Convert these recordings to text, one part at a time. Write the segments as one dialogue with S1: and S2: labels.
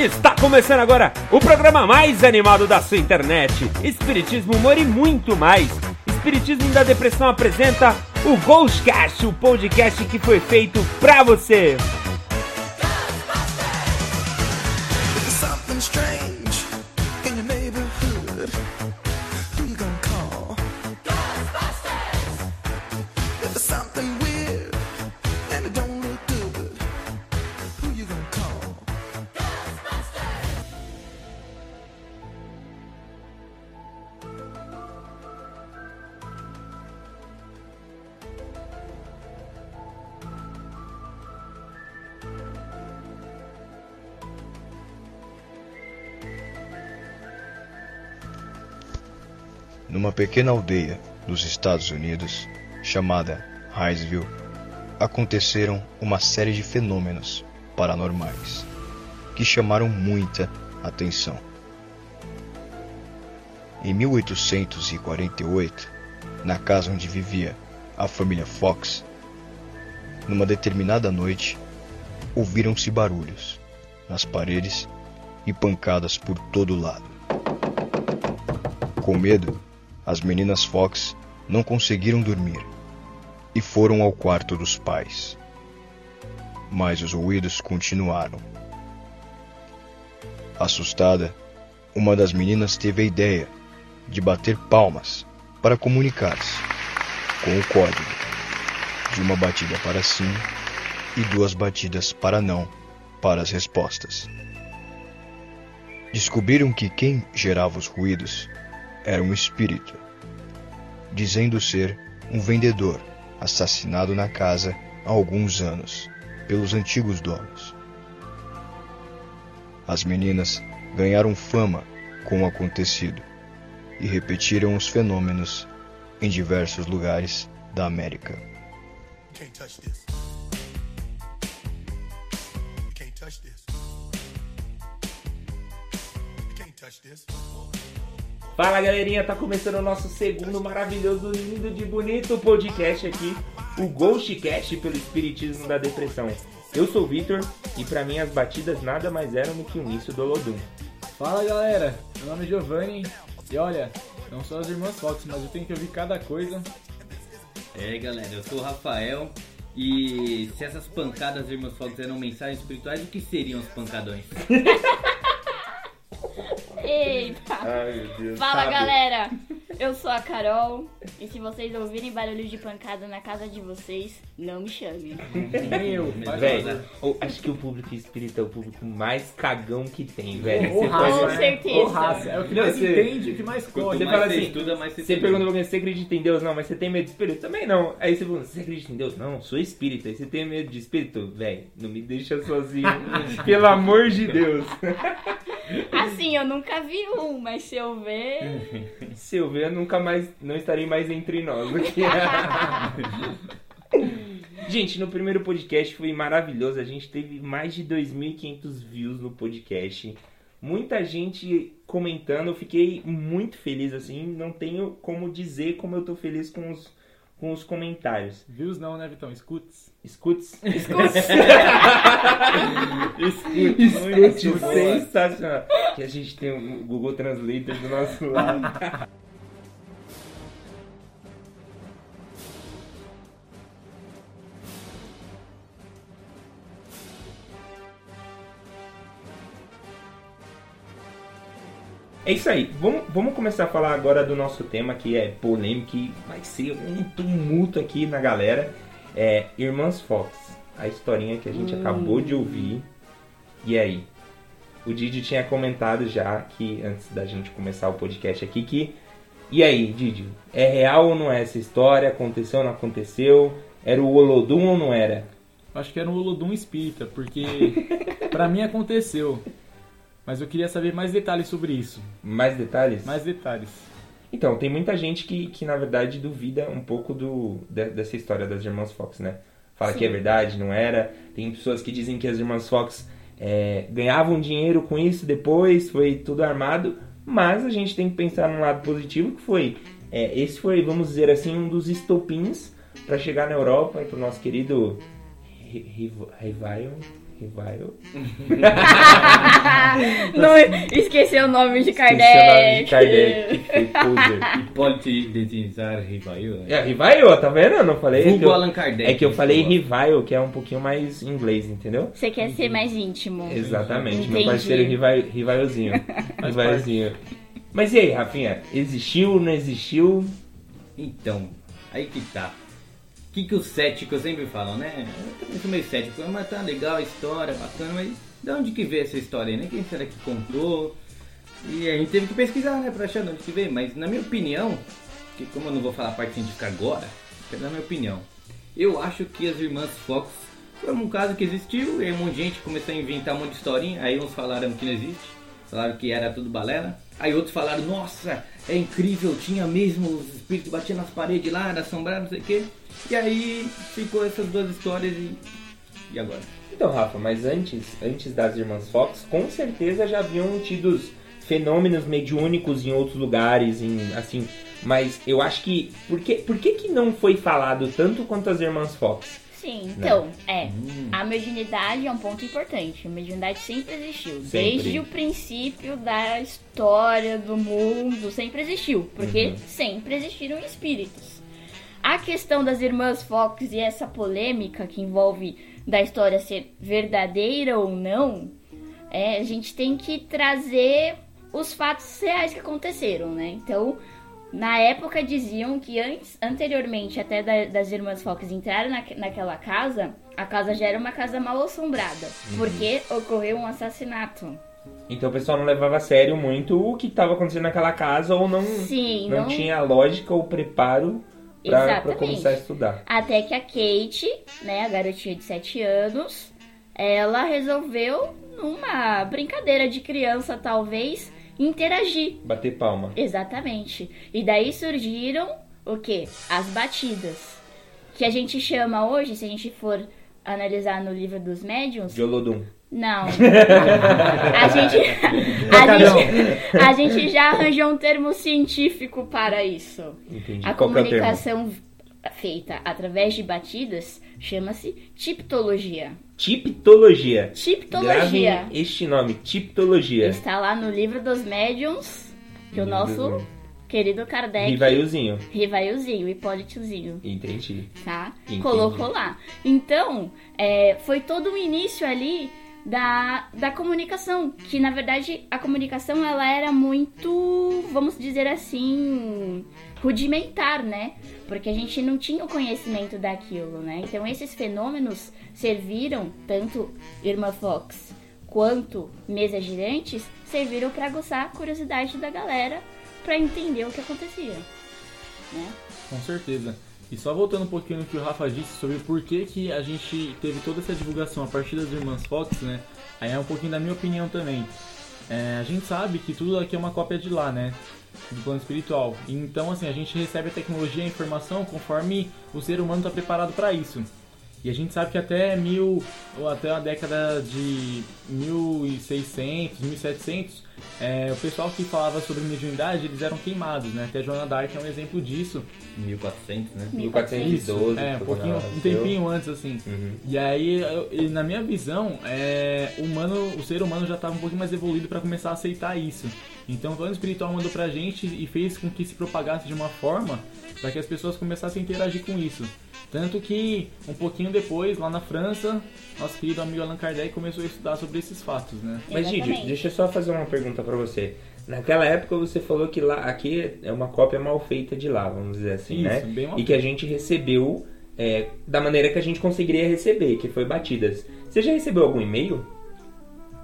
S1: Está começando agora o programa mais animado da sua internet. Espiritismo, humor e muito mais. Espiritismo da Depressão apresenta o Ghostcast, o podcast que foi feito pra você.
S2: Pequena aldeia dos Estados Unidos, chamada Hinesville, aconteceram uma série de fenômenos paranormais que chamaram muita atenção. Em 1848, na casa onde vivia a família Fox, numa determinada noite, ouviram-se barulhos nas paredes e pancadas por todo lado. Com medo, as meninas Fox não conseguiram dormir e foram ao quarto dos pais. Mas os ruídos continuaram. Assustada, uma das meninas teve a ideia de bater palmas para comunicar-se com o código de uma batida para sim e duas batidas para não para as respostas. Descobriram que quem gerava os ruídos era um espírito, dizendo ser um vendedor assassinado na casa há alguns anos pelos antigos donos. As meninas ganharam fama com o acontecido e repetiram os fenômenos em diversos lugares da América.
S1: Fala galerinha, tá começando o nosso segundo maravilhoso, lindo de bonito podcast aqui, o Ghostcast pelo Espiritismo da Depressão. Eu sou o Vitor e pra mim as batidas nada mais eram do que o início do Olodum.
S3: Fala galera, meu nome é Giovanni e olha, não sou as irmãs Fox, mas eu tenho que ouvir cada coisa.
S4: É galera, eu sou o Rafael e se essas pancadas das Irmãs Fox eram mensagens espirituais, o que seriam os pancadões?
S5: Eita!
S1: Ai meu Deus.
S5: Fala
S1: sabe?
S5: galera, eu sou a Carol e se vocês ouvirem barulho de pancada na casa de vocês, não me chamem.
S3: Nem eu, faz
S1: Velho, acho que o público espírita é o público mais cagão que tem, velho. Você
S5: Com
S1: pode-
S3: né?
S5: certeza.
S3: Ou raça, é o que
S1: Não,
S3: mais
S1: você-
S3: entende, o que mais corre.
S1: Você
S4: mais
S1: fala
S4: você
S1: assim,
S4: estuda, mais você
S1: Você pergunta pra alguém, você acredita em Deus? Não, mas você tem medo de espírito? Também não. Aí você pergunta, você acredita em Deus? Não, sou espírita. Aí você tem medo de espírito? Véi, não me deixa sozinho. Pelo amor de Deus.
S5: Assim, eu nunca vi um, mas se eu ver.
S1: Se eu ver, eu nunca mais, não estarei mais entre nós aqui. Gente, no primeiro podcast foi maravilhoso. A gente teve mais de 2.500 views no podcast. Muita gente comentando. Eu fiquei muito feliz, assim. Não tenho como dizer como eu tô feliz com os, com os comentários.
S3: Views não, né, Vitão? Escutes.
S1: Escutes.
S5: Escute.
S1: Escute,
S4: Muito boa.
S1: sensacional. Que a gente tem o Google Translator do nosso lado. É isso aí. Vamos, vamos começar a falar agora do nosso tema que é polêmico e vai ser um tumulto aqui na galera. É Irmãs Fox. A historinha que a gente acabou de ouvir. E aí? O Didi tinha comentado já que antes da gente começar o podcast aqui que. E aí, Didi? É real ou não é essa história? Aconteceu ou não aconteceu? Era o Olodum ou não era?
S3: Acho que era um Olodum espírita, porque pra mim aconteceu. Mas eu queria saber mais detalhes sobre isso.
S1: Mais detalhes?
S3: Mais detalhes.
S1: Então, tem muita gente que, que na verdade duvida um pouco do, de- dessa história das irmãs Fox, né? Fala que é verdade, não era. Tem pessoas que dizem que as irmãs Fox é, ganhavam dinheiro com isso depois, foi tudo armado. Mas a gente tem que pensar num lado positivo que foi. é, esse foi, vamos dizer assim, um dos estopins para chegar na Europa e pro nosso querido Re- Revival. Revival.
S5: Não, esqueceu o nome de
S1: Esqueci o nome
S5: Kardec.
S1: de Kardec. Poser.
S4: Pode deslizar Rivail, né?
S1: É, Revival, tá vendo? Eu não falei. É que
S4: Vulgo
S1: eu,
S4: Allan Kardec.
S1: é que eu falei
S4: Vulgo.
S1: Revival, que é um pouquinho mais inglês, entendeu?
S5: Você quer ser mais íntimo.
S1: Exatamente,
S5: Entendi.
S1: meu parceiro Rival- Rivalzinho. Rivalzinho. Mas e aí, Rafinha? Existiu, não existiu?
S4: Então, aí que tá. O que, que os céticos sempre falam, né? Eu sou meio cético, mas tá legal a história, bacana, mas de onde que veio essa história né? Quem será que contou? E a gente teve que pesquisar, né, pra achar de onde que veio. Mas na minha opinião, que como eu não vou falar a parte científica agora, quero dar a minha opinião. Eu acho que as irmãs Fox foi um caso que existiu, e um monte de gente começou a inventar um monte de historinha, aí uns falaram que não existe, falaram que era tudo balela. Aí outros falaram, nossa, é incrível, tinha mesmo os espíritos batendo nas paredes lá, era assombrado, não sei o quê. E aí ficou essas duas histórias e. E agora?
S1: Então, Rafa, mas antes, antes das irmãs Fox, com certeza já haviam tido fenômenos mediúnicos em outros lugares, em assim. Mas eu acho que. Por que, por que, que não foi falado tanto quanto as irmãs Fox?
S5: Sim, então, é.
S1: Hum.
S5: A mediunidade é um ponto importante. A mediunidade sempre existiu.
S1: Sempre.
S5: Desde o princípio da história do mundo, sempre existiu. Porque
S1: Uhum.
S5: sempre existiram espíritos. A questão das irmãs Fox e essa polêmica que envolve da história ser verdadeira ou não, é, a gente tem que trazer os fatos reais que aconteceram, né? Então, na época diziam que antes, anteriormente até da- das irmãs Fox entrarem na, naquela casa, a casa já era uma casa mal assombrada, porque ocorreu um assassinato.
S1: Então o pessoal não levava a sério muito o que estava acontecendo naquela casa ou não,
S5: Sim,
S1: não,
S5: não-
S1: tinha lógica ou preparo para começar a estudar.
S5: Até que a Kate, né, a garotinha de 7 anos, ela resolveu, numa brincadeira de criança talvez, interagir.
S1: Bater palma.
S5: Exatamente. E daí surgiram o quê? As batidas. Que a gente chama hoje, se a gente for analisar no livro dos médiuns,
S1: De Olodum.
S5: não. A gente, a, gente, a gente já arranjou um termo científico para isso.
S1: Entendi.
S5: A
S1: Qual é o termo?
S5: comunicação feita através de batidas chama-se tiptologia.
S1: Tiptologia.
S5: Tiptologia.
S1: Gravem este nome, tiptologia.
S5: Está lá no livro dos médiuns, que o nosso querido Kardec,
S1: Rivailzinho.
S5: Rivailzinho, Hipólitozinho,
S1: Entendi.
S5: tá?
S1: Entendi.
S5: Colocou lá. Então, é, foi todo o início ali da, da comunicação, que na verdade a comunicação ela era muito, vamos dizer assim, rudimentar, né? Porque a gente não tinha o conhecimento daquilo, né? Então esses fenômenos serviram, tanto Irmã Fox quanto Mesas Girantes, serviram para aguçar a curiosidade da galera para entender o que acontecia, né?
S3: Com certeza. E só voltando um pouquinho no que o Rafa disse sobre por que, que a gente teve toda essa divulgação a partir das irmãs Fox, né? Aí é um pouquinho da minha opinião também. É, a gente sabe que tudo aqui é uma cópia de lá, né? Do plano espiritual. Então, assim, a gente recebe a tecnologia e a informação conforme o ser humano está preparado para isso. E a gente sabe que até mil, ou até a década de 1600, 1700, é, o pessoal que falava sobre mediunidade, eles eram queimados, né? Até Joana Dark é um exemplo disso.
S4: 1400, né?
S1: 1412.
S3: É, um pouquinho, um tempinho antes, assim.
S1: Uhum.
S3: E aí, eu- e na minha visão, é, o, humano, o ser humano já estava um pouquinho mais evoluído para começar a aceitar isso. Então o plano espiritual mandou pra gente e fez com que se propagasse de uma forma para que as pessoas começassem a interagir com isso. Tanto que, um pouquinho depois, lá na França, nosso querido amigo Allan Kardec começou a estudar sobre esses fatos, né?
S1: Mas Didi, deixa eu só fazer uma pergunta pra você. Naquela época você falou que lá aqui é uma cópia mal feita de lá, vamos dizer assim,
S3: Isso,
S1: né?
S3: bem
S1: E que a gente recebeu é, da maneira que a gente conseguiria receber, que foi batidas. Você já recebeu algum e-mail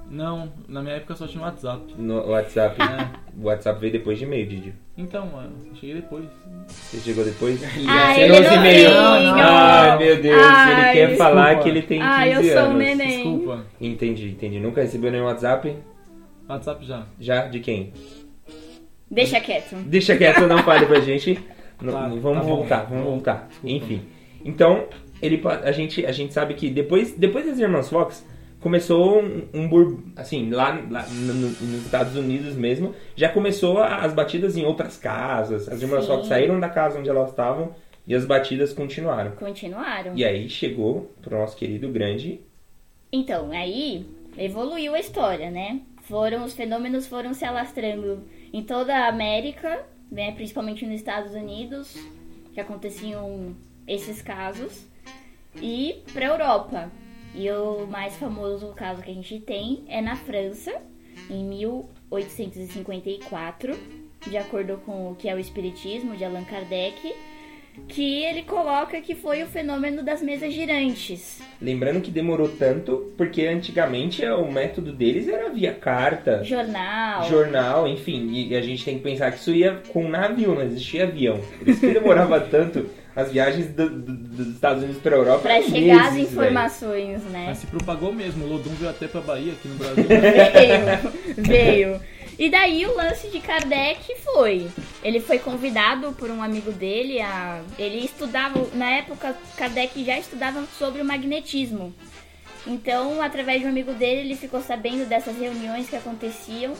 S3: Não, na minha época só tinha o WhatsApp.
S1: no WhatsApp?
S3: É.
S1: O WhatsApp veio depois de e-mail, Didi.
S3: Então, mano, cheguei depois.
S1: Você chegou depois?
S5: Ah,
S1: Você
S5: ele
S1: não
S5: não
S1: se e-mail.
S5: tem,
S1: Ai, meu Deus,
S5: Ai,
S1: ele quer
S3: desculpa.
S1: falar que ele tem 15
S5: Ah, eu sou um
S1: anos.
S5: neném.
S3: Desculpa.
S1: Entendi, entendi. Nunca recebeu nenhum WhatsApp?
S3: WhatsApp já.
S1: Já? De quem?
S5: Deixa quieto.
S1: Deixa quieto, não fale pra gente. Não- vamos
S3: tá bom.
S1: voltar, vamos voltar.
S3: Desculpa.
S1: Enfim. Então, ele, a, gente, a gente sabe que depois, depois das Irmãs Fox, começou um, um bur... assim, lá, lá no- no- nos Estados Unidos mesmo, já começou as batidas em outras casas. As Irmãs
S5: Sim.
S1: Fox saíram da casa onde elas estavam e as batidas continuaram.
S5: Continuaram.
S1: E aí chegou pro nosso querido grande
S5: Então, aí evoluiu a história, né? Foram os fenômenos foram se alastrando em toda a América, né, principalmente nos Estados Unidos, que aconteciam esses casos, e para Europa. E o mais famoso caso que a gente tem é na França, em 1854, de acordo com o que é o espiritismo de Allan Kardec, que ele coloca que foi o fenômeno das mesas girantes.
S1: Lembrando que demorou tanto, porque antigamente o método deles era via carta,
S5: Jornal.
S1: jornal, enfim. E a gente tem que pensar que isso ia com navio, não existia avião. Por isso que demorava tanto as viagens do- do- dos Estados Unidos para Europa.
S5: Pra
S1: eram
S5: chegar as
S1: meses,
S5: informações, né?
S3: Mas se propagou mesmo, o Lodum veio até pra Bahia aqui no Brasil.
S5: Veio, veio. E daí o lance de Kardec foi. Ele foi convidado por um amigo dele a. Ele estudava. Na época, Kardec já estudava sobre o magnetismo. Então, através de um amigo dele, ele ficou sabendo dessas reuniões que aconteciam.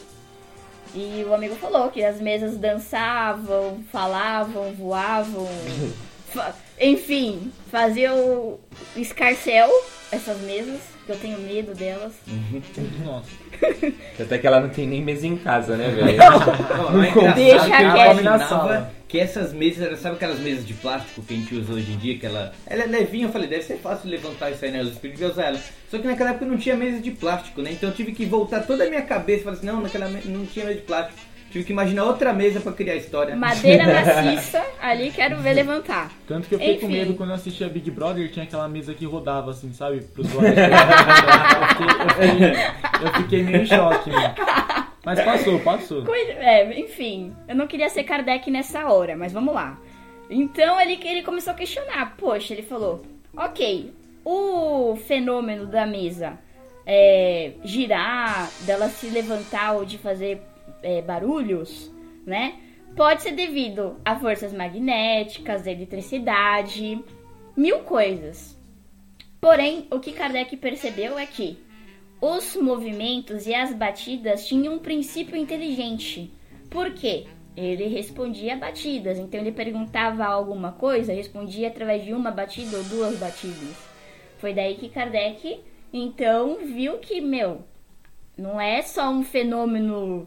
S5: E o amigo falou que as mesas dançavam, falavam, voavam. fa- Enfim, faziam o escarcel, essas mesas, eu tenho medo delas.
S3: Nossa.
S1: velho. Até que ela não tem nem mesa em casa, né, velho?
S4: Não, é engraçado
S5: Deixa
S4: que eu
S5: quieto.
S4: imaginava que essas mesas, sabe aquelas mesas de plástico que a gente usa hoje em dia, que ela, ela é levinha, eu falei, deve ser fácil levantar isso aí, né, os espíritos iam usar ela. Só que naquela época não tinha mesa de plástico, né, então eu tive que voltar toda a minha cabeça e falar assim, não, naquela não tinha mesa de plástico. Tive que imaginar outra mesa pra criar a história.
S5: Madeira maciça, ali quero ver levantar.
S3: Tanto que eu fiquei com medo quando eu assistia Big Brother, tinha aquela mesa que rodava assim, sabe? Pros eu, fiquei, eu, fiquei, meio em choque, mano. Mas passou, passou.
S5: É, enfim, eu não queria ser Kardec nessa hora, mas vamos lá. Então ele, ele começou a questionar. Poxa, ele falou: Ok, o fenômeno da mesa é, girar, dela se levantar ou de fazer é, barulhos, né? Pode ser devido a forças magnéticas, eletricidade, mil coisas. Porém, o que Kardec percebeu é que os movimentos e as batidas tinham um princípio inteligente. Por quê? Ele respondia a batidas, então ele perguntava alguma coisa, respondia através de uma batida ou duas batidas. Foi daí que Kardec, então, viu que, meu, não é só um fenômeno.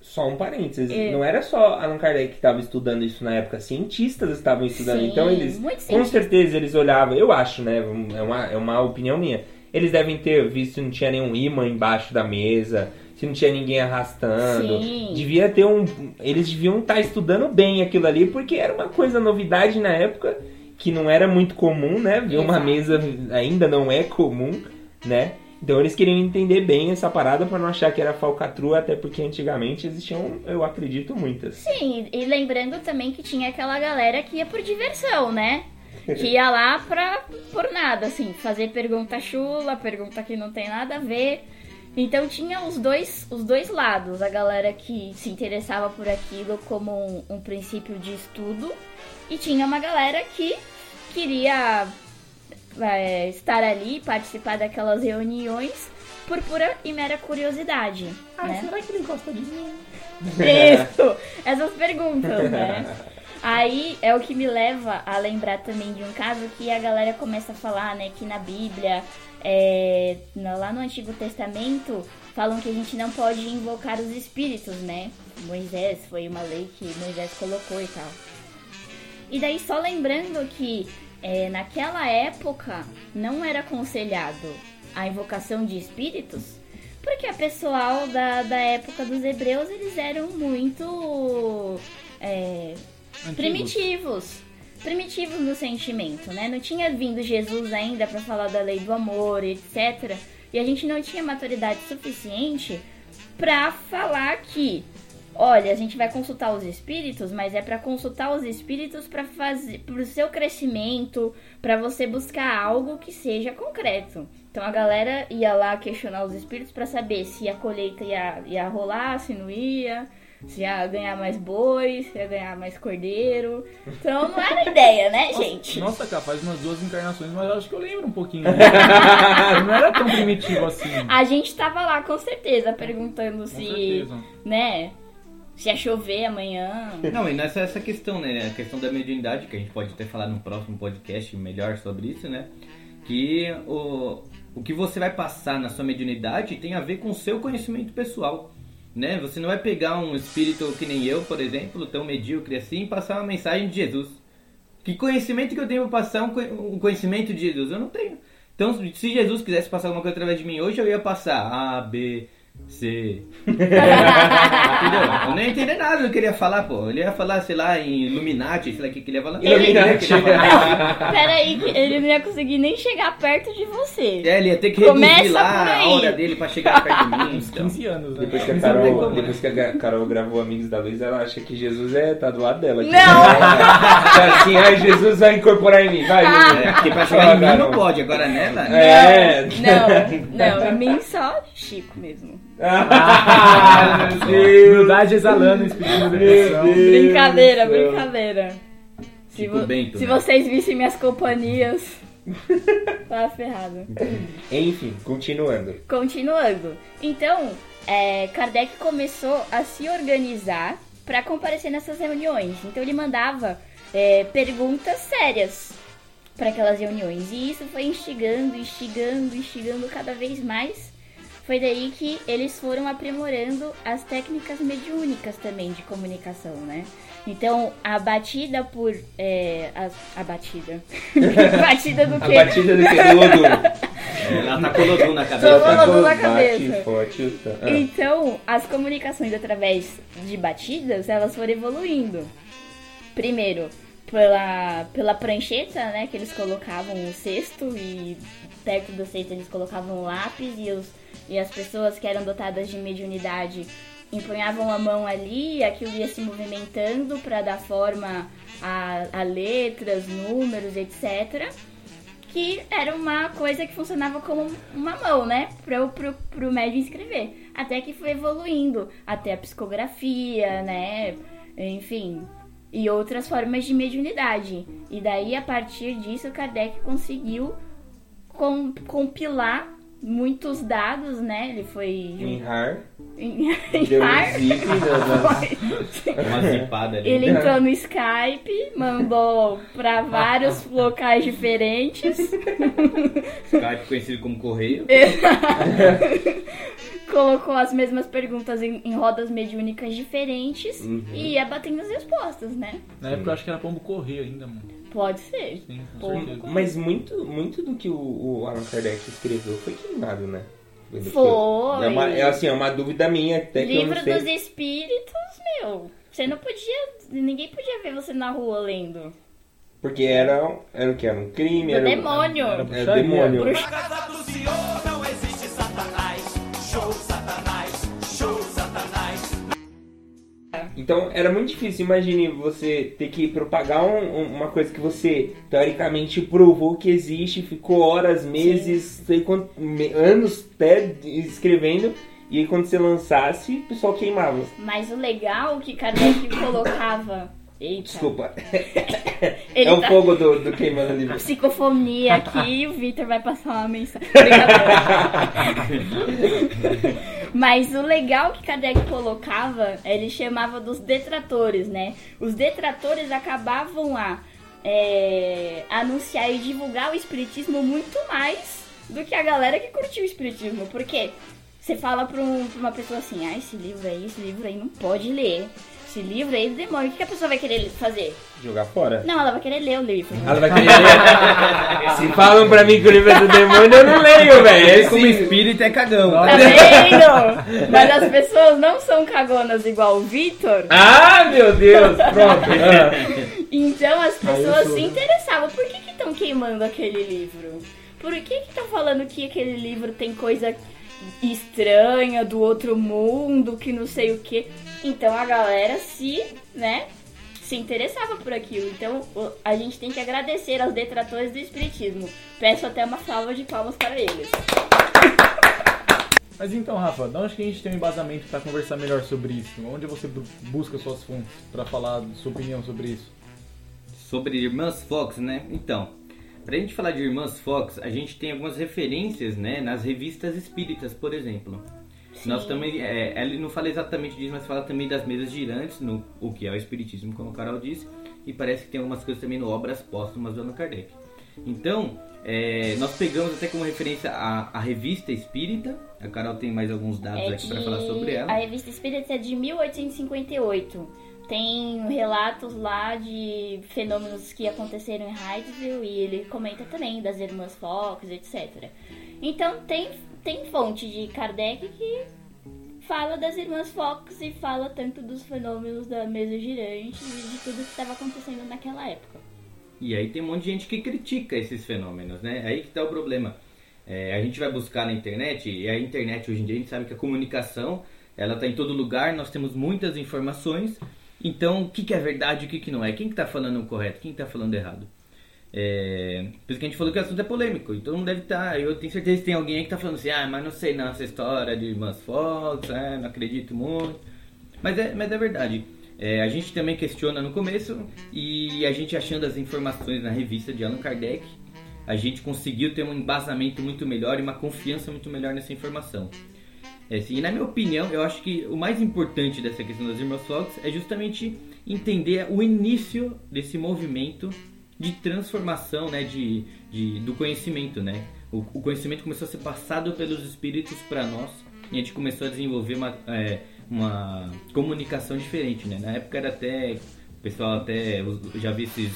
S1: Só um parênteses,
S5: É.
S1: não era só Allan Kardec que estava estudando isso na época, cientistas estavam estudando,
S5: Sim,
S1: então eles, com certeza eles olhavam, eu acho, né, é uma, é uma opinião minha, eles devem ter visto se não tinha nenhum imã embaixo da mesa, se não tinha ninguém arrastando,
S5: Sim.
S1: devia ter um, eles deviam estar estudando bem aquilo ali, porque era uma coisa novidade na época, que não era muito comum, né, ver uma mesa ainda não é comum, né, então eles queriam entender bem essa parada para não achar que era falcatrua, até porque antigamente existiam, eu acredito, muitas.
S5: Sim, e lembrando também que tinha aquela galera que ia por diversão, né? Que ia lá pra por nada, assim, fazer pergunta chula, pergunta que não tem nada a ver. Então tinha os dois, os dois lados, a galera que se interessava por aquilo como um, um princípio de estudo, e tinha uma galera que queria é, estar ali, participar daquelas reuniões por pura e mera curiosidade. né?
S3: será que ele gosta de mim?
S5: Isso! Essas perguntas, né? Aí é o que me leva a lembrar também de um caso que a galera começa a falar, né? Que na Bíblia, é, lá no Antigo Testamento, falam que a gente não pode invocar os espíritos, né? Moisés, foi uma lei que Moisés colocou e tal. E daí só lembrando que é, naquela época não era aconselhado a invocação de espíritos, porque a pessoal da, da época dos hebreus eles eram muito é, primitivos. Primitivos no sentimento, né? Não tinha vindo Jesus ainda pra falar da lei do amor, etc. E a gente não tinha maturidade suficiente pra falar que, olha, a gente vai consultar os espíritos, mas é pra consultar os espíritos para fazer pro seu crescimento, pra você buscar algo que seja concreto. Então a galera ia lá questionar os espíritos pra saber se a colheita ia, ia rolar, se não ia, se ia ganhar mais boi, se ia ganhar mais cordeiro. Então não era ideia, né, gente?
S3: Nossa, cara, faz umas duas encarnações, mas acho que eu lembro um pouquinho. não era tão primitivo assim.
S5: A gente tava lá com certeza perguntando
S3: Com
S5: se,
S3: certeza.
S5: né, se ia chover amanhã.
S4: Não, e nessa essa questão, né? A questão da mediunidade, que a gente pode até falar no próximo podcast melhor sobre isso, né? Que o, o que você vai passar na sua mediunidade tem a ver com o seu conhecimento pessoal. Né? Você não vai pegar um espírito que nem eu, por exemplo, tão medíocre assim, e passar uma mensagem de Jesus. Que conhecimento que eu tenho para passar um um conhecimento de Jesus? Eu não tenho. Então, se Jesus quisesse passar alguma coisa através de mim hoje, eu ia passar A, B, C. Entendeu? Eu não ia entender nada do que ele ia falar, pô. Ele ia falar, sei lá, em Illuminati, sei lá o que que ele ia falar.
S1: Illuminati.
S4: Ele ia falar.
S5: Peraí, que ele não ia conseguir nem chegar perto de você.
S4: É, ele ia ter que
S5: Começa
S4: reduzir lá
S5: por aí.
S4: a hora dele pra chegar perto de mim.
S3: Uns
S4: Então.
S3: 15 anos, né?
S1: Depois que a
S4: Isso não tem
S1: Carol,
S4: como, né?
S1: depois que a Ga- Carol gravou Amigos da Luz, ela acha que Jesus é, tá do lado dela.
S5: Não!
S1: Tá assim, ai, Jesus vai incorporar em mim, vai, Jesus.
S4: É, porque pra chegar em mim não pode, agora nela.
S1: É.
S5: Não, não, em mim só Chico mesmo.
S1: Ah, meu Deus.
S3: Humildade exalando,
S1: Meu
S3: depressão.
S1: Deus.
S5: Brincadeira, brincadeira. Se, vo-
S4: Bento,
S5: se
S4: né?
S5: vocês vissem minhas companhias, tá ferrado.
S1: Enfim, continuando.
S5: Continuando. Então, é, Kardec começou a se organizar para comparecer nessas reuniões. Então, ele mandava é, perguntas sérias para aquelas reuniões. E isso foi instigando, instigando, instigando cada vez mais. Foi daí que eles foram aprimorando as técnicas mediúnicas também de comunicação, né? Então, a batida por. é, a, a batida. batida do
S1: A
S5: quê?
S1: batida do que? Do Lodum.
S4: Ela tá colodum na cabeça.
S5: Lodum na
S1: Bate
S5: cabeça.
S1: forte. tan- ah.
S5: Então, as comunicações através de batidas, elas foram evoluindo. Primeiro, pela, pela prancheta, né, que eles colocavam o cesto e perto do cesto eles colocavam o lápis e, os, e as pessoas que eram dotadas de mediunidade empunhavam a mão ali e aquilo ia se movimentando para dar forma a, a letras, números, etc que era uma coisa que funcionava como uma mão, né? Pro, pro, pro médium escrever. Até que foi evoluindo. Até a psicografia, né? Enfim. E outras formas de mediunidade. E daí, a partir disso, Kardec conseguiu com- compilar muitos dados, né? Ele foi...
S1: Em Har.
S5: Em,
S1: Deu um
S5: Har-
S1: zip das-
S4: Uma zipada ali.
S5: Ele entrou no Skype, mandou pra vários locais diferentes.
S4: Skype conhecido como correio.
S5: colocou as mesmas perguntas em, em rodas mediúnicas diferentes
S1: Uhum.
S5: e ia batendo as respostas, né?
S3: Na época eu acho que era pombo correio ainda, mano.
S5: Pode ser.
S3: Sim.
S1: Mas muito, muito do que o, o Allan Kardec escreveu foi queimado, né?
S5: Foi.
S1: É, uma, é assim, é uma dúvida minha até que eu
S5: Livro
S1: não sei.
S5: dos Espíritos, meu. Você não podia. Ninguém podia ver você na rua lendo.
S1: Porque era, era o que? Era um crime? Era,
S5: demônio.
S3: Era
S1: Era
S3: bruxaria.
S1: demônio.
S5: Bruxa-
S6: Casa do Senhor
S1: Então era muito difícil. Imagine você ter que propagar um- um- uma coisa que você teoricamente provou que existe, ficou horas, meses, sei quanto, me- anos até escrevendo. E aí quando você lançasse, o pessoal queimava.
S5: Mas o legal que Kardec colocava. Eita.
S1: Desculpa.
S5: Ele
S1: é o
S5: tá-
S1: fogo do, do queimando livro.
S5: Psicofonia aqui, o Victor vai passar uma mensagem. Mas o legal que Kardec colocava, ele chamava dos detratores, né? Os detratores acabavam a é, anunciar e divulgar o espiritismo muito mais do que a galera que curtiu o espiritismo. Porque você fala pra, um- pra uma pessoa assim, ah, esse livro aí, esse livro aí não pode ler. Esse livro aí do demônio. O que a pessoa vai querer fazer?
S1: Jogar fora.
S5: Não, ela vai querer ler o livro.
S1: Ela vai querer ler. Se falam pra mim que o livro é do demônio, eu não leio, velho. É
S4: Ele como espírito é cagão.
S5: Tá vendo? Mas as pessoas não são cagonas igual o Vitor.
S1: Ah, meu Deus! Pronto. Ah.
S5: Então as pessoas
S3: sou,
S5: se interessavam. Por que estão queimando aquele livro? Por que estão falando que aquele livro tem coisa estranha do outro mundo, que não sei o que? Então a galera se, né, se interessava por aquilo. Então a gente tem que agradecer aos detratores do espiritismo. Peço até uma salva de palmas para eles.
S3: Mas então, Rafa, da onde que a gente tem um embasamento pra conversar melhor sobre isso? Onde você bu- busca suas fontes pra falar sua opinião sobre isso?
S4: Sobre Irmãs Fox, né? Então, pra gente falar de Irmãs Fox, a gente tem algumas referências, né? Nas revistas espíritas, por exemplo. Nós também, é, ele não fala exatamente disso, mas fala também das mesas girantes, no, o que é o espiritismo, como o Carol disse. E parece que tem algumas coisas também no Obras Póstumas do Allan Kardec. Então, é, nós pegamos até como referência a, a revista Espírita. A Carol tem mais alguns dados
S5: É
S4: aqui para falar sobre ela.
S5: A revista Espírita é de 1858. Tem relatos lá de fenômenos que aconteceram em Hydesville e ele comenta também das irmãs Fox, etc. Então tem, tem fonte de Kardec que fala das irmãs Fox e fala tanto dos fenômenos da mesa girante e de tudo que estava acontecendo naquela época.
S4: E aí tem um monte de gente que critica esses fenômenos, né? Aí que tá o problema. É, a gente vai buscar na internet, e a internet hoje em dia a gente sabe que a comunicação, ela tá em todo lugar, nós temos muitas informações, então o que, que é verdade e o que, que não é? Quem que tá falando correto, quem que tá falando errado? É, por isso que a gente falou que o assunto é polêmico, então não deve estar, eu tenho certeza que tem alguém aí que tá falando assim, ah, mas não sei não, essa história de irmãs Fox, é, não acredito muito. Mas é, mas é verdade. É, a gente também questiona no começo e a gente achando as informações na revista de Allan Kardec, a gente conseguiu ter um embasamento muito melhor e uma confiança muito melhor nessa informação. É, assim, e na minha opinião, eu acho que o mais importante dessa questão das irmãs Fox é justamente entender o início desse movimento de transformação né, de, de- do conhecimento. Né? O, o conhecimento começou a ser passado pelos espíritos para nós e a gente começou a desenvolver uma, é, uma comunicação diferente. Né? Na época era até, o pessoal até, já vi esses,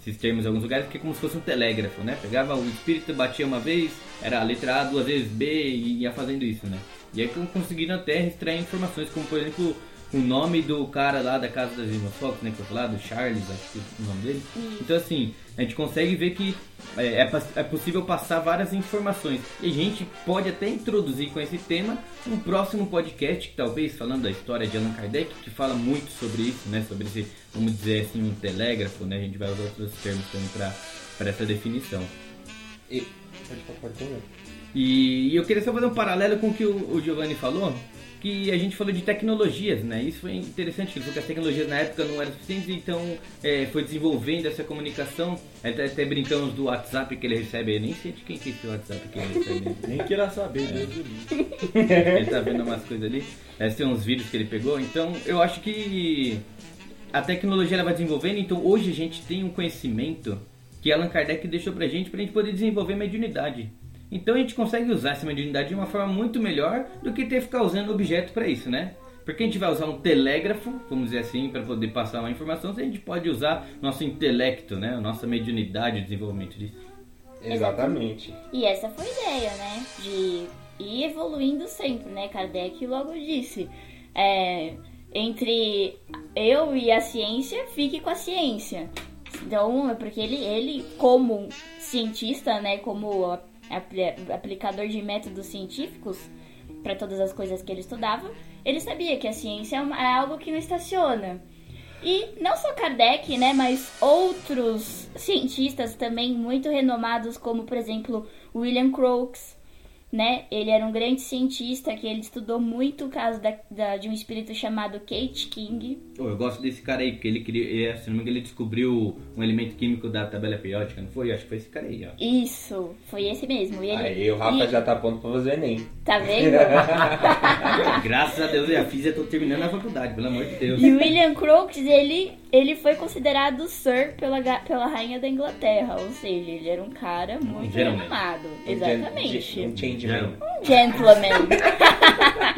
S4: esses termos em alguns lugares, que é como se fosse um telégrafo. Né? Pegava o espírito, batia uma vez, era a letra A, duas vezes B e ia fazendo isso. Né? E aí conseguiram até extrair informações, como por exemplo o nome do cara lá da casa das irmãs Fox, né, que eu falei, do Charles, acho que é o nome dele. Então assim, a gente consegue ver que é, é é possível passar várias informações. E a gente pode até introduzir com esse tema um próximo podcast, que talvez falando da história de Allan Kardec, que fala muito sobre isso, né, sobre esse, vamos dizer assim, um telégrafo, né, a gente vai usar outros termos também para essa definição.
S1: E...
S4: E, e eu queria só fazer um paralelo com o que o, o Giovanni falou, que a gente falou de tecnologias, né? Isso foi interessante, que ele falou que as tecnologias na época não eram suficientes, então é, foi desenvolvendo essa comunicação. Até, até brincamos do WhatsApp que ele recebe, eu nem sei de quem que é esse WhatsApp que ele recebe.
S3: Nem queira saber, Deus do livro.
S4: ele tá vendo umas coisas ali, é, tem uns vídeos que ele pegou, então eu acho que a tecnologia ela vai desenvolvendo, então hoje a gente tem um conhecimento que Allan Kardec deixou pra gente, pra gente poder desenvolver mediunidade. Então a gente consegue usar essa mediunidade de uma forma muito melhor do que ter que ficar usando objeto pra isso, né? Porque a gente vai usar um telégrafo, vamos dizer assim, para poder passar uma informação, a gente pode usar nosso intelecto, né? A nossa mediunidade, o desenvolvimento disso.
S1: Exatamente.
S5: E essa foi a ideia, né? De ir evoluindo sempre, né? Kardec logo disse. É, entre eu e a ciência, fique com a ciência. Então, é porque ele, ele como cientista, né? Como aplicador de métodos científicos para todas as coisas que ele estudava, ele sabia que a ciência é, uma- é algo que não estaciona. E não só Kardec, né, mas outros cientistas também muito renomados, como por exemplo William Crookes, né? Ele era um grande cientista que ele estudou muito o caso da, da- de um espírito chamado Kate King.
S4: Oh, eu gosto desse cara aí, porque ele queria, ele, se não me engano, ele descobriu um elemento químico da tabela periódica, não foi? Acho que foi esse cara aí, ó.
S5: Isso, foi esse mesmo. E ele,
S1: Aí o Rafa
S5: e-
S1: já tá pondo pra fazer Enem.
S5: Tá vendo?
S4: Graças a Deus eu já fiz e eu tô terminando a faculdade, pelo amor de Deus.
S5: E o William Crookes, ele, ele foi considerado Sir pela, pela rainha da Inglaterra, ou seja, ele era um cara muito
S4: gentleman.
S5: renomado.
S1: Um
S5: Exatamente.
S1: Um changeman.
S5: Um gentleman.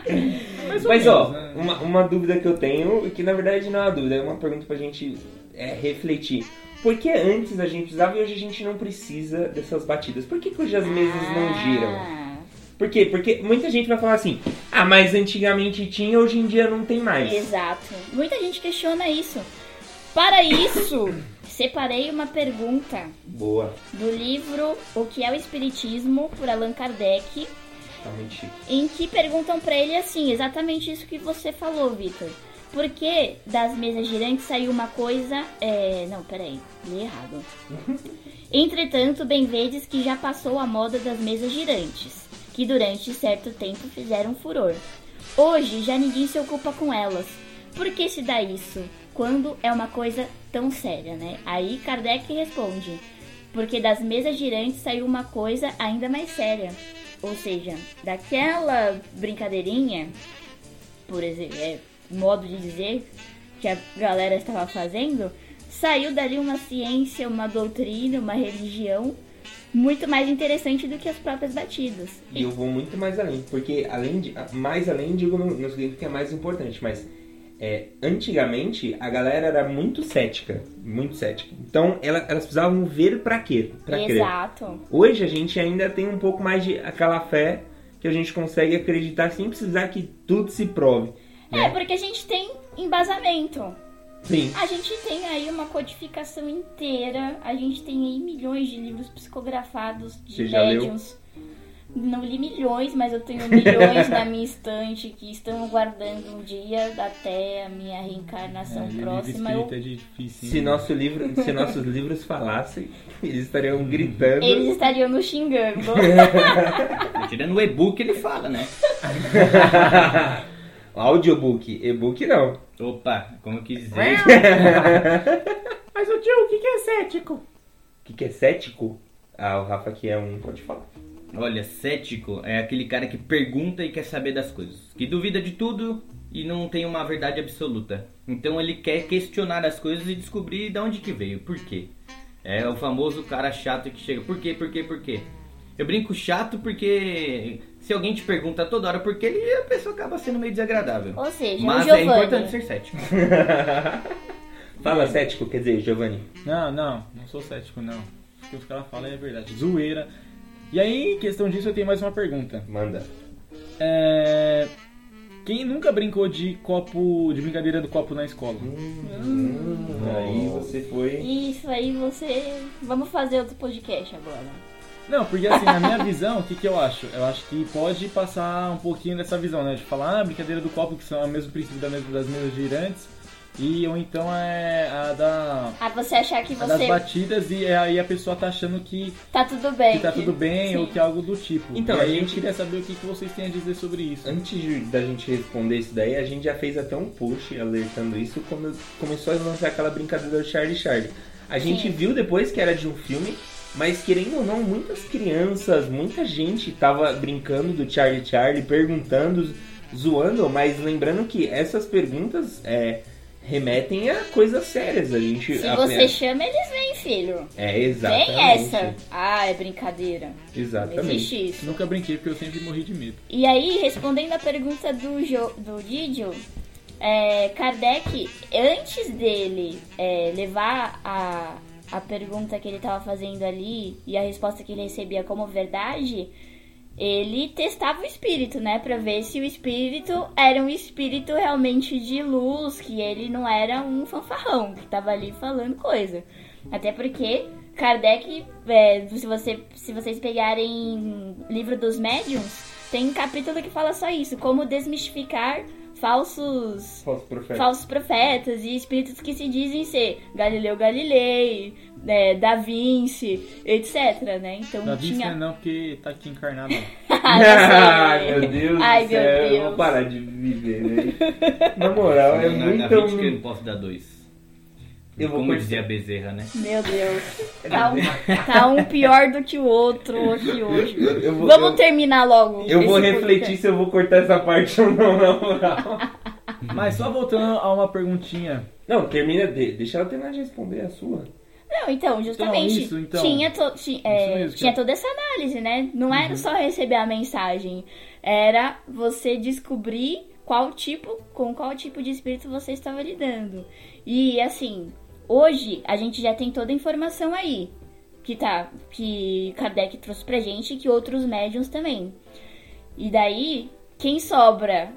S1: Mas ó,
S3: menos, né?
S1: uma, uma dúvida que eu tenho, e que na verdade não é uma dúvida, é uma pergunta pra gente é, refletir. Por que antes a gente usava e hoje a gente não precisa dessas batidas? Por que, que hoje as mesas não giram?
S5: Ah,
S1: Por quê? Porque muita gente vai falar assim, ah, mas antigamente tinha, hoje em dia não tem mais.
S5: Exato. Muita gente questiona isso. Para isso, separei uma pergunta
S1: Boa,
S5: do livro O que é o Espiritismo, por Allan Kardec,
S1: tá muito chique.
S5: em que perguntam pra ele assim, exatamente isso que você falou, Vitor. Por que das mesas girantes saiu uma coisa. É... Não, peraí, li errado. Entretanto, bem vedes que já passou a moda das mesas girantes, que durante certo tempo fizeram furor. Hoje já ninguém se ocupa com elas. Por que se dá isso? Quando é uma coisa tão séria, né? Aí Kardec responde: Porque das mesas girantes saiu uma coisa ainda mais séria. Ou seja, daquela brincadeirinha, por exemplo, é, modo de dizer, que a galera estava fazendo, saiu dali uma ciência, uma doutrina, uma religião muito mais interessante do que as próprias batidas.
S1: E eu vou muito mais além, porque além de. Mais além, digo no, no seguinte que é mais importante, mas é, antigamente a galera era muito cética. Muito cética. Então ela- elas precisavam ver pra quê? Pra crer.
S5: Exato.
S1: Hoje a gente ainda tem um pouco mais de aquela fé que a gente consegue acreditar sem precisar que tudo se prove.
S5: É,
S1: né?
S5: porque a gente tem embasamento.
S1: Sim.
S5: A gente tem aí uma codificação inteira, a gente tem aí milhões de livros psicografados de
S1: Você já leu?
S5: Não li milhões, mas eu tenho milhões na minha estante que estão aguardando um dia até a minha reencarnação
S3: É, livro
S5: próxima. Eu-
S3: é difícil.
S1: Se, nosso livro, se nossos livros falassem, eles estariam gritando.
S5: Eles estariam nos xingando.
S4: Tirando o e-book, ele fala, né?
S1: Audiobook, e-book não.
S4: Opa, como eu quis dizer.
S1: Mas o tio, o que, que é cético? O que, que é cético? Ah, o Rafa aqui é um, pode falar.
S4: Olha, cético é aquele cara que pergunta e quer saber das coisas. Que duvida de tudo e não tem uma verdade absoluta. Então ele quer questionar as coisas e descobrir de onde que veio, por quê. É o famoso cara chato que chega, por quê, por quê, por quê. Eu brinco chato porque se alguém te pergunta toda hora por quê, ele- a pessoa acaba sendo meio desagradável.
S5: Ou seja,
S4: Mas
S5: o
S4: é importante ser cético.
S1: Fala cético, quer dizer, Giovanni.
S3: Não, não, não sou cético, não. O que os caras falam é verdade. Zoeira. E aí, em questão disso, eu tenho mais uma pergunta.
S1: Manda.
S3: É... Quem nunca brincou de copo, de brincadeira do copo na escola?
S1: Aí você foi.
S5: Isso aí você. Vamos fazer outro podcast agora.
S3: Não, porque assim, na minha visão, o que, que eu acho? Eu acho que pode passar um pouquinho dessa visão, né? De falar, ah, brincadeira do copo, que são o mesmo princípio da mesa- das mesas girantes, e ou então é a, da,
S5: Ah, você achar que
S3: a das
S5: você
S3: batidas e aí a pessoa tá achando que,
S5: tá tudo bem.
S3: que tá tudo bem
S5: Sim.
S3: ou que é algo do tipo.
S1: Então,
S3: e
S1: a
S3: aí eu
S1: gente-
S3: queria saber o que, que vocês têm a dizer sobre isso.
S1: Antes de- da gente responder isso daí, a gente já fez até um post alertando isso quando começou a lançar aquela brincadeira do Charlie Charlie. A gente
S5: Sim.
S1: viu depois que era de um filme, mas querendo ou não, muitas crianças, muita gente tava brincando do Charlie Charlie, perguntando, zoando, mas lembrando que essas perguntas é, remetem a coisas sérias. A gente
S5: Se
S1: a-
S5: você chama, eles vêm, filho.
S1: É, exatamente.
S5: Tem essa. Ah, é brincadeira. Não
S1: Exatamente.
S5: existe isso.
S3: Nunca brinquei porque eu sempre morri de medo.
S5: E aí, respondendo a pergunta do, jo, do Didio, é, Kardec, antes dele é, levar a, a pergunta que ele estava fazendo ali e a resposta que ele recebia como verdade, ele testava o espírito, né? Pra ver se o espírito era um espírito realmente de luz, que ele não era um fanfarrão que tava ali falando coisa. Até porque Kardec, é, se, você, se vocês pegarem livro dos médiuns, tem um capítulo que fala só isso, como desmistificar falsos
S1: Falso profeta.
S5: falsos profetas e espíritos que se dizem ser Galileu Galilei, né, Da Vinci, etc, né? Então
S3: Da vista
S5: tinha
S3: não, porque tá aqui encarnado.
S5: Ah,
S1: Ai, meu Deus
S5: Ai,
S1: do céu,
S5: meu
S1: eu
S5: Deus.
S1: vou parar de viver, né? Na moral, é
S4: na,
S1: muito...
S4: na 20 que eu não posso dar dois.
S1: Eu vou
S4: Como
S1: cort-
S4: dizia a Bezerra, né?
S5: Meu Deus. Tá um, tá um pior do que o outro aqui hoje.
S1: Eu vou-
S5: Vamos
S1: eu-
S5: terminar logo.
S1: Eu vou refletir
S5: podcast.
S1: se eu vou cortar essa parte ou não, na moral.
S3: Mas só voltando a uma perguntinha.
S1: Não, termina, de, deixa ela terminar de responder a sua.
S5: Não, então, justamente.
S3: Então, isso, então.
S5: Tinha, to- ti- é,
S3: Isso mesmo,
S5: tinha toda essa análise, né? Não era só receber a mensagem. Era você descobrir qual tipo, com qual tipo de espírito você estava lidando. E assim, hoje a gente já tem toda a informação aí. Que tá, que Kardec trouxe pra gente e que outros médiums também. E daí, quem sobra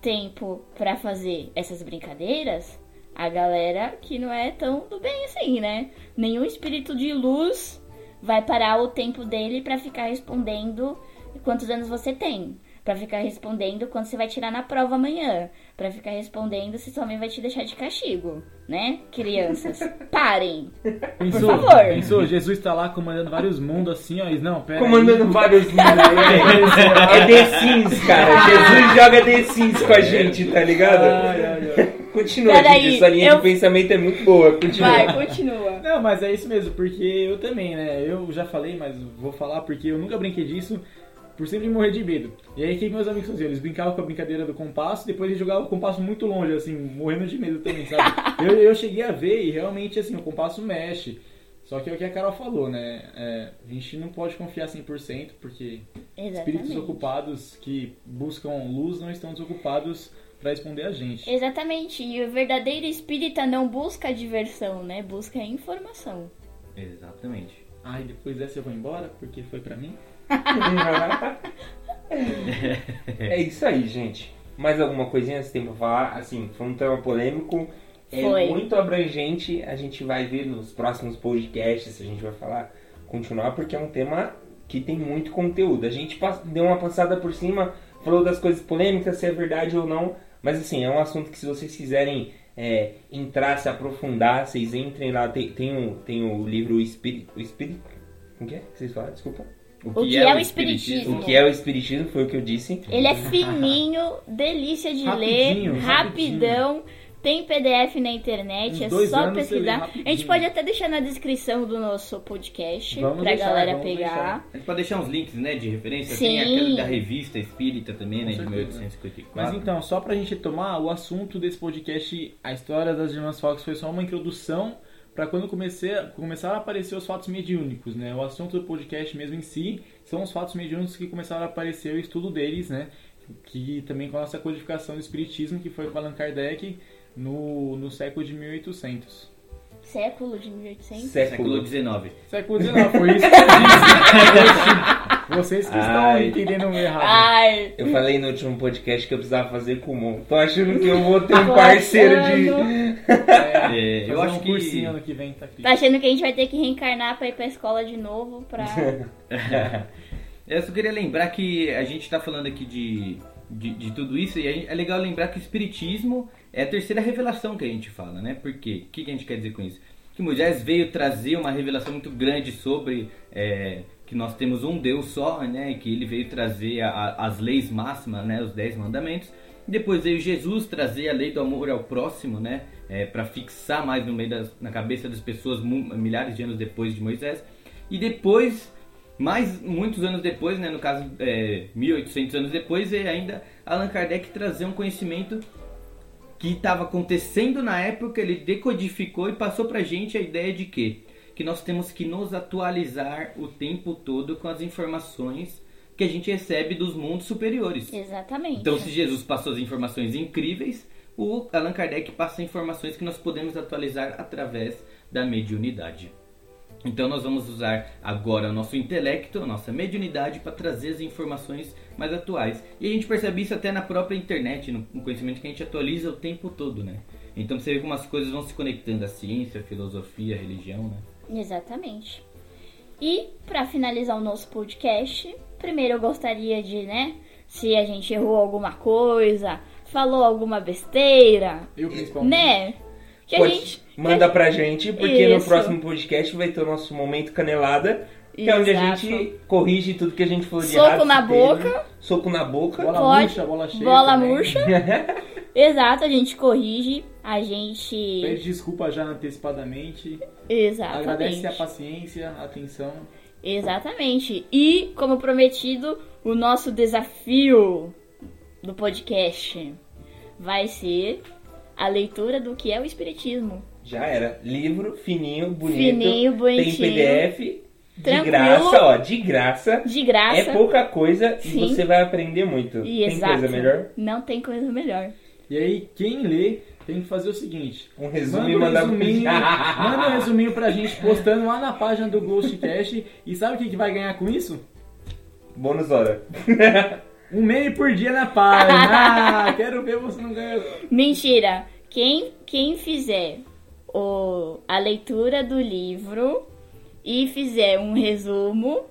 S5: tempo pra fazer essas brincadeiras? A galera que não é tão do bem assim, né? Nenhum espírito de luz vai parar o tempo dele pra ficar respondendo quantos anos você tem. Pra ficar respondendo quando você vai tirar na prova amanhã. Pra ficar respondendo se sua mãe vai te deixar de castigo. Né? Crianças, parem.
S3: Pensou,
S5: favor.
S3: pensou, Jesus tá lá comandando vários mundos assim, ó. e Não, pera
S1: Comandando
S3: aí.
S1: vários mundos, né? É The Sims, cara. Jesus joga The Sims com a gente, tá ligado?
S3: Ai, ai, ai.
S1: Continua,
S5: Peraí,
S1: Didi, sua linha
S5: eu-
S1: de pensamento é muito boa. Continua.
S5: Vai, continua.
S3: Não, mas é isso mesmo, porque eu também, né? Eu já falei, mas vou falar porque eu nunca brinquei disso. Por sempre morrer de medo. E aí o que meus amigos faziam? Eles brincavam com a brincadeira do compasso, depois eles jogavam o compasso muito longe, assim, morrendo de medo também, sabe? eu, eu cheguei a ver e realmente, assim, o compasso mexe. Só que é o que a Carol falou, né? É, a gente não pode confiar 100%, porque espíritos
S5: Exatamente.
S3: ocupados que buscam luz não estão desocupados para responder a gente.
S5: Exatamente. E o verdadeiro espírita não busca diversão, né? Busca informação.
S4: Exatamente.
S3: Ah, e depois dessa eu vou embora, porque foi pra mim?
S1: é isso aí, gente. Mais alguma coisinha que você tem pra falar? Assim, foi um tema polêmico. É
S5: Foi.
S1: muito abrangente. A gente vai ver nos próximos podcasts. A gente vai falar, continuar, porque é um tema que tem muito conteúdo. A gente deu uma passada por cima, falou das coisas polêmicas, se é verdade ou não. Mas assim, é um assunto que se vocês quiserem é, entrar, se aprofundar, vocês entrem lá. Tem, tem, o, tem o livro O Espírito. O Espírito? Como que é? que vocês falaram? Desculpa.
S5: O que é o espiritismo?
S1: O que é o Espiritismo foi o que eu disse.
S5: Ele é fininho, delícia de
S3: Rapidinho,
S5: ler,
S3: rapidinho.
S5: Tem PDF na internet, é só pesquisar. A gente pode até deixar na descrição do nosso podcast
S3: Vamos
S5: pra
S3: deixar,
S5: galera
S3: vamos
S5: pegar.
S3: deixar.
S4: A gente pode deixar uns links, né, de referência.
S5: Sim.
S4: Tem aquele da revista Espírita também, né, de
S3: certeza.
S4: 1854.
S3: Mas então, só pra gente retomar, o assunto desse podcast, a história das Irmãs Fox, foi só uma introdução pra quando comecei, começaram a aparecer os fatos mediúnicos, né? O assunto do podcast mesmo em si são os fatos mediúnicos que começaram a aparecer, o estudo deles, né? Que também com a nossa codificação do Espiritismo, que foi com Allan Kardec no, no século de 1800.
S5: Século de 1800.
S4: Século
S1: Século.
S4: XIX.
S3: Século XIX, foi isso que eu disse. Vocês que estão
S1: Ai.
S3: entendendo errado.
S5: Ai,
S1: Eu falei no último podcast que eu precisava fazer Kumon. Tô achando que eu vou ter um parceiro de.
S4: É, eu
S3: Fazer
S4: acho
S3: um
S4: que-
S3: cursinho ano que vem, tá aqui.
S5: tá achando que a gente vai ter que reencarnar pra ir pra escola de novo pra.
S4: Eu só queria lembrar que a gente está falando aqui de, de, de tudo isso e a gente- é legal lembrar que o Espiritismo é a terceira revelação que a gente fala, né? Por quê? O que, a gente quer dizer com isso? Que Moisés veio trazer uma revelação muito grande sobre é, que nós temos um Deus só, né? Que ele veio trazer a- as leis máximas, né? Os dez mandamentos. Depois veio Jesus trazer a lei do amor ao próximo, né? para fixar mais no meio das, na cabeça das pessoas milhares de anos depois de Moisés. E depois mais muitos anos depois, né, no caso é, 1800 anos depois, veio ainda Allan Kardec trazer um conhecimento que estava acontecendo na época, ele decodificou e passou pra gente a ideia de que que nós temos que nos atualizar o tempo todo com as informações que a gente recebe dos mundos superiores.
S5: Exatamente.
S4: Então, se Jesus passou as informações incríveis, o Allan Kardec passa informações que nós podemos atualizar através da mediunidade. Então, nós vamos usar agora o nosso intelecto, a nossa mediunidade, para trazer as informações mais atuais. E a gente percebe isso até na própria internet, no no conhecimento que a gente atualiza o tempo todo, né? Então, você vê como as coisas vão se conectando à ciência, à filosofia, à religião, né?
S5: Exatamente. E pra finalizar o nosso podcast, primeiro eu gostaria de, né, se a gente errou alguma coisa, falou alguma besteira,
S3: Eu principalmente.
S5: né? Que a
S1: Pode-
S5: gente
S1: Manda pra gente, porque no
S5: Isso.
S1: próximo podcast vai ter o nosso momento canelada. Que é onde a gente corrige tudo que a gente falou de
S5: Soco
S1: errado.
S5: na
S1: teve.
S5: boca.
S1: Soco na boca.
S3: Bola
S5: Pode.
S3: murcha, bola cheia.
S5: bola
S3: também.
S5: murcha. Exato, a gente corrige, a gente
S3: Pede desculpa já antecipadamente.
S5: Exatamente.
S3: Agradece a paciência, a atenção.
S5: Exatamente. E, como prometido, o nosso desafio do podcast vai ser a leitura do que é o Espiritismo.
S1: Já era. Livro fininho, bonito.
S5: Fininho, bonitinho.
S1: Tem PDF. De
S5: Tranquilo.
S1: graça, ó. De graça.
S5: De graça.
S1: É pouca coisa e
S5: Sim.
S1: você vai aprender muito.
S5: E
S1: Tem
S5: exato.
S1: coisa melhor?
S5: Não tem coisa melhor.
S3: E aí, quem lê tem que fazer o seguinte:
S1: Um resumo
S3: manda
S1: e
S3: um
S1: mandar
S3: resuminho, manda um resuminho pra gente postando lá na página do Ghostcast. E sabe o que, que vai ganhar com isso?
S1: Bônus hora.
S3: Um meme por dia na página. Ah, quero ver você não ganhar.
S5: Mentira. Quem, quem fizer o, a leitura do livro e fizer um resumo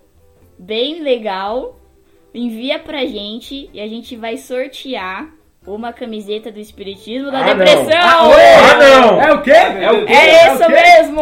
S5: bem legal, envia pra gente e a gente vai sortear uma camiseta do Espiritismo da
S1: Ah, não.
S5: Depressão.
S1: Ah, oi! Ah, não!
S3: É o quê?
S1: É o quê?
S5: É
S3: o
S5: isso
S3: quê?
S5: mesmo!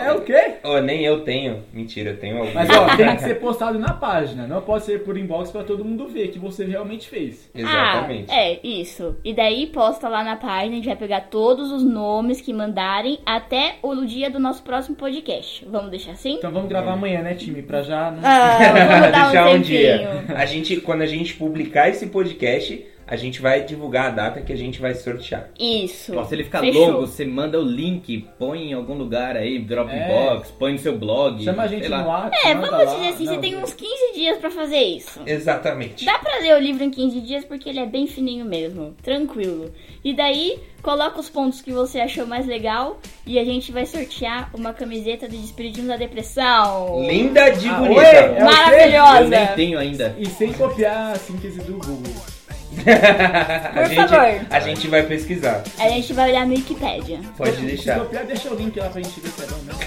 S3: É o quê?
S1: Oh, nem eu tenho. Mentira, eu tenho algum.
S3: Mas ó, tem que ser postado na página, não pode ser por inbox pra todo mundo ver que você realmente fez.
S1: Exatamente.
S5: Ah, é, isso. E daí posta lá na página, a gente vai pegar todos os nomes que mandarem até o dia do nosso próximo podcast. Vamos deixar assim?
S3: Então vamos gravar amanhã, né, time? Pra já não.
S5: Ah, vamos dar
S1: Deixar
S5: um
S1: um dia. A gente, quando a gente publicar esse podcast, a gente vai divulgar a data que a gente vai sortear.
S5: Isso.
S4: Ó, se ele ficar
S5: Fechou.
S4: longo, você manda o link, põe em algum lugar aí, Dropbox, põe no seu blog.
S3: Chama a gente
S4: lá.
S3: no WhatsApp.
S5: É,
S3: manda
S5: vamos
S3: lá.
S5: dizer assim,
S3: Não,
S5: você tem uns 15 dias pra fazer isso.
S1: Exatamente.
S5: Dá pra ler o livro em 15 dias porque ele é bem fininho mesmo, tranquilo. E daí, coloca os pontos que você achou mais legal e a gente vai sortear uma camiseta de Despedindo da Depressão.
S1: Linda de
S3: Ah,
S1: bonita.
S3: oi, é quê?
S4: Eu
S5: Maravilhosa.
S4: nem tenho ainda.
S3: E sem copiar a síntese do Google.
S1: A,
S5: Por
S1: gente,
S5: favor.
S1: a gente vai pesquisar.
S5: A gente vai olhar no Wikipedia.
S1: Pode
S3: Se
S1: deixar.
S3: copiar, deixa o link lá pra gente ver se é bom mesmo.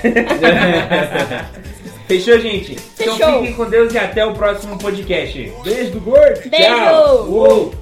S1: Fechou, gente? Então
S5: Fechou.
S1: fiquem com Deus e até o próximo podcast.
S3: Beijo do gordo!
S5: Beijo!
S1: Tchau. Uou.